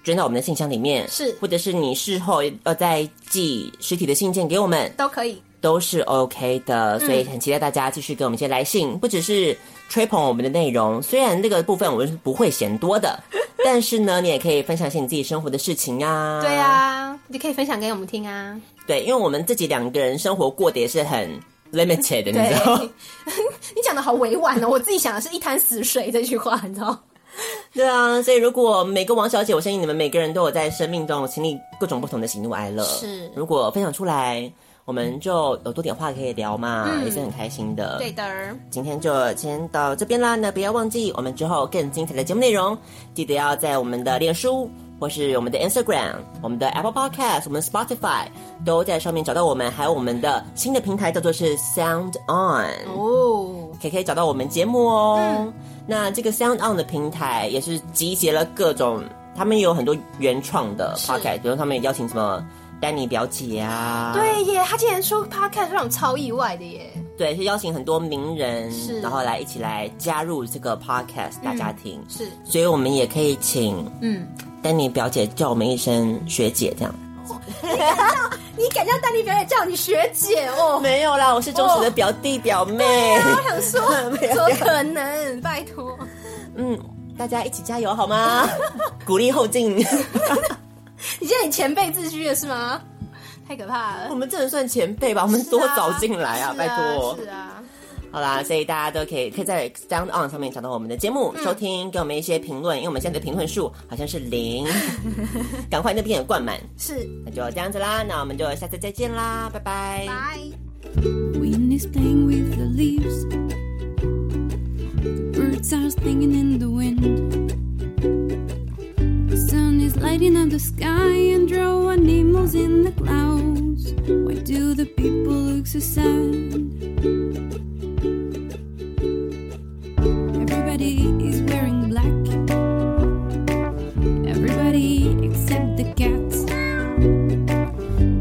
捐到我们的信箱里面，是，或者是你事后要再寄实体的信件给我们，都可以，都是 OK 的。所以很期待大家继续给我们一些来信，嗯、不只是吹捧我们的内容，虽然那个部分我们是不会嫌多的，但是呢，你也可以分享一些你自己生活的事情啊。对啊，你可以分享给我们听啊。对，因为我们自己两个人生活过得也是很。limited，你知道？你 讲的好委婉哦，我自己想的是一潭死水这句话，你知道？对啊，所以如果每个王小姐，我相信你们每个人都有在生命中经历各种不同的喜怒哀乐。是，如果分享出来，我们就有多点话可以聊嘛，嗯、也是很开心的。对的，今天就先到这边啦。那不要忘记，我们之后更精彩的节目内容，记得要在我们的脸书或是我们的 Instagram、我们的 Apple Podcast、我们的 Spotify 都在上面找到我们，还有我们的新的平台叫做是 Sound On 哦，可以可以找到我们节目哦。嗯。那这个 Sound On 的平台也是集结了各种，他们也有很多原创的 podcast，比如他们邀请什么丹尼表姐啊，对耶，他竟然说 podcast 让我超意外的耶，对，是邀请很多名人，是，然后来一起来加入这个 podcast 大家庭，嗯，是，所以我们也可以请嗯丹妮表姐叫我们一声学姐这样。你敢叫丹妮表姐叫你学姐哦？没有啦，我是忠实的表弟表妹。哦啊、我想说，怎么可能？拜托，嗯，大家一起加油好吗？鼓励后进。你现在以前辈自居了是吗？太可怕了。我们这能算前辈吧？我们多早进来啊！啊拜托。是啊。好啦，所以大家都可以可以在 Sound On 上面找到我们的节目，嗯、收听，给我们一些评论，因为我们现在的评论数好像是零，赶快那边也灌满。是，那就这样子啦，那我们就下次再见啦，拜拜。Everybody is wearing black. Everybody except the cats.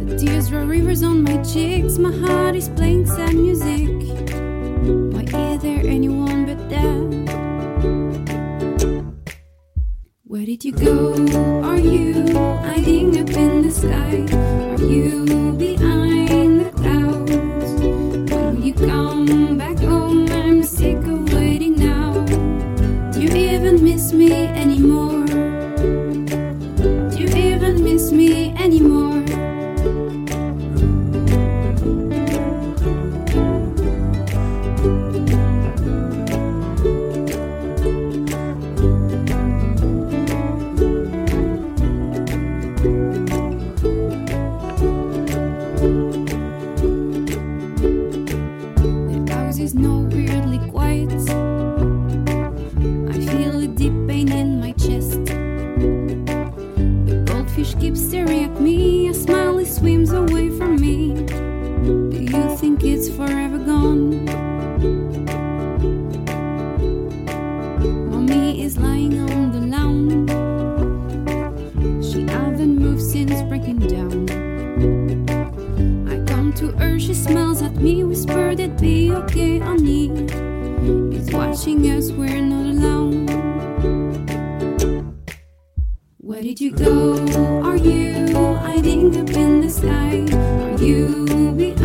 The tears roll rivers on my cheeks. My heart is playing sad music. Why is there anyone but that? Where did you go? Are you hiding up in the sky? Are you behind the clouds? Will you come back home? miss me anymore? Do you even miss me anymore? The house is now weirdly quiet. staring at me. A smile he swims away from me. Do you think it's forever gone? Mommy is lying on the lounge. She hasn't moved since breaking down. I come to her, she smiles at me, Whisper it'd be okay, honey. It's watching us, we're not. did you go? Are you hiding up in the sky? Are you behind?